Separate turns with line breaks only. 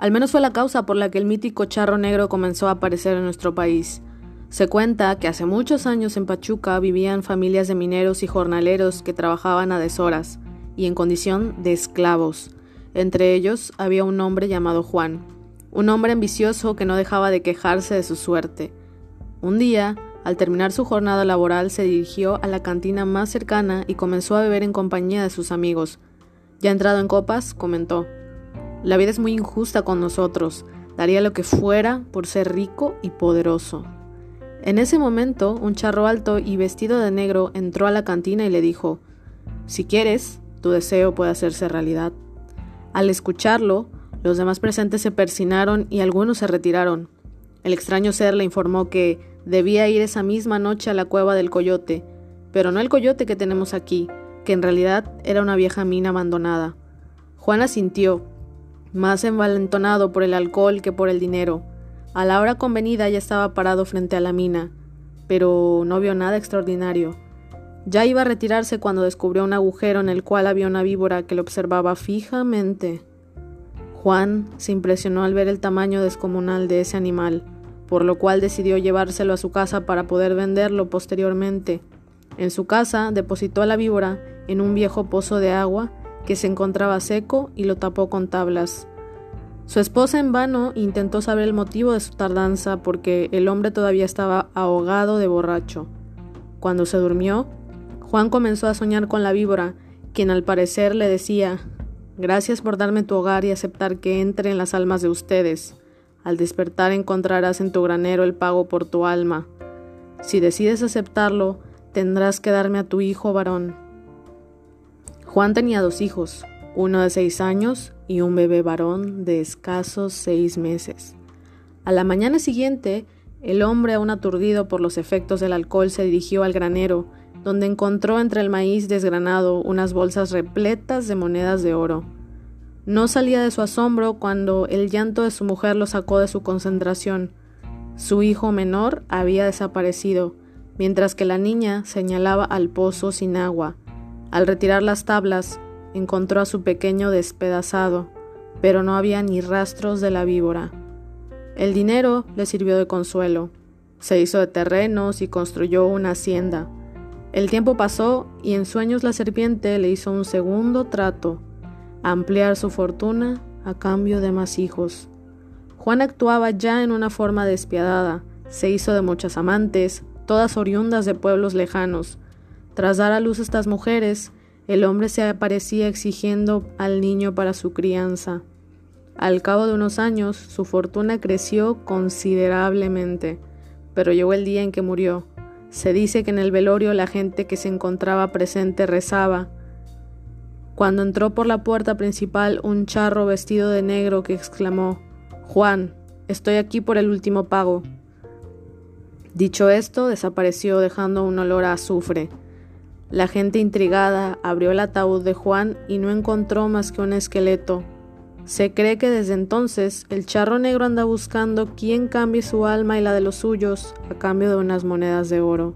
Al menos fue la causa por la que el mítico charro negro comenzó a aparecer en nuestro país. Se cuenta que hace muchos años en Pachuca vivían familias de mineros y jornaleros que trabajaban a deshoras y en condición de esclavos. Entre ellos había un hombre llamado Juan, un hombre ambicioso que no dejaba de quejarse de su suerte. Un día, al terminar su jornada laboral, se dirigió a la cantina más cercana y comenzó a beber en compañía de sus amigos. Ya entrado en copas, comentó la vida es muy injusta con nosotros. Daría lo que fuera por ser rico y poderoso. En ese momento, un charro alto y vestido de negro entró a la cantina y le dijo, Si quieres, tu deseo puede hacerse realidad. Al escucharlo, los demás presentes se persinaron y algunos se retiraron. El extraño ser le informó que debía ir esa misma noche a la cueva del coyote, pero no el coyote que tenemos aquí, que en realidad era una vieja mina abandonada. Juana sintió más envalentonado por el alcohol que por el dinero. A la hora convenida ya estaba parado frente a la mina, pero no vio nada extraordinario. Ya iba a retirarse cuando descubrió un agujero en el cual había una víbora que lo observaba fijamente. Juan se impresionó al ver el tamaño descomunal de ese animal, por lo cual decidió llevárselo a su casa para poder venderlo posteriormente. En su casa depositó a la víbora en un viejo pozo de agua que se encontraba seco y lo tapó con tablas. Su esposa en vano intentó saber el motivo de su tardanza porque el hombre todavía estaba ahogado de borracho. Cuando se durmió, Juan comenzó a soñar con la víbora, quien al parecer le decía Gracias por darme tu hogar y aceptar que entre en las almas de ustedes. Al despertar encontrarás en tu granero el pago por tu alma. Si decides aceptarlo, tendrás que darme a tu hijo varón. Juan tenía dos hijos, uno de seis años y un bebé varón de escasos seis meses. A la mañana siguiente, el hombre, aún aturdido por los efectos del alcohol, se dirigió al granero, donde encontró entre el maíz desgranado unas bolsas repletas de monedas de oro. No salía de su asombro cuando el llanto de su mujer lo sacó de su concentración. Su hijo menor había desaparecido, mientras que la niña señalaba al pozo sin agua, al retirar las tablas, encontró a su pequeño despedazado, pero no había ni rastros de la víbora. El dinero le sirvió de consuelo. Se hizo de terrenos y construyó una hacienda. El tiempo pasó y en sueños la serpiente le hizo un segundo trato, ampliar su fortuna a cambio de más hijos. Juan actuaba ya en una forma despiadada, se hizo de muchas amantes, todas oriundas de pueblos lejanos, tras dar a luz estas mujeres, el hombre se aparecía exigiendo al niño para su crianza. Al cabo de unos años, su fortuna creció considerablemente, pero llegó el día en que murió. Se dice que en el velorio la gente que se encontraba presente rezaba. Cuando entró por la puerta principal un charro vestido de negro que exclamó Juan, estoy aquí por el último pago. Dicho esto, desapareció dejando un olor a azufre. La gente intrigada abrió el ataúd de Juan y no encontró más que un esqueleto. Se cree que desde entonces el charro negro anda buscando quién cambie su alma y la de los suyos a cambio de unas monedas de oro.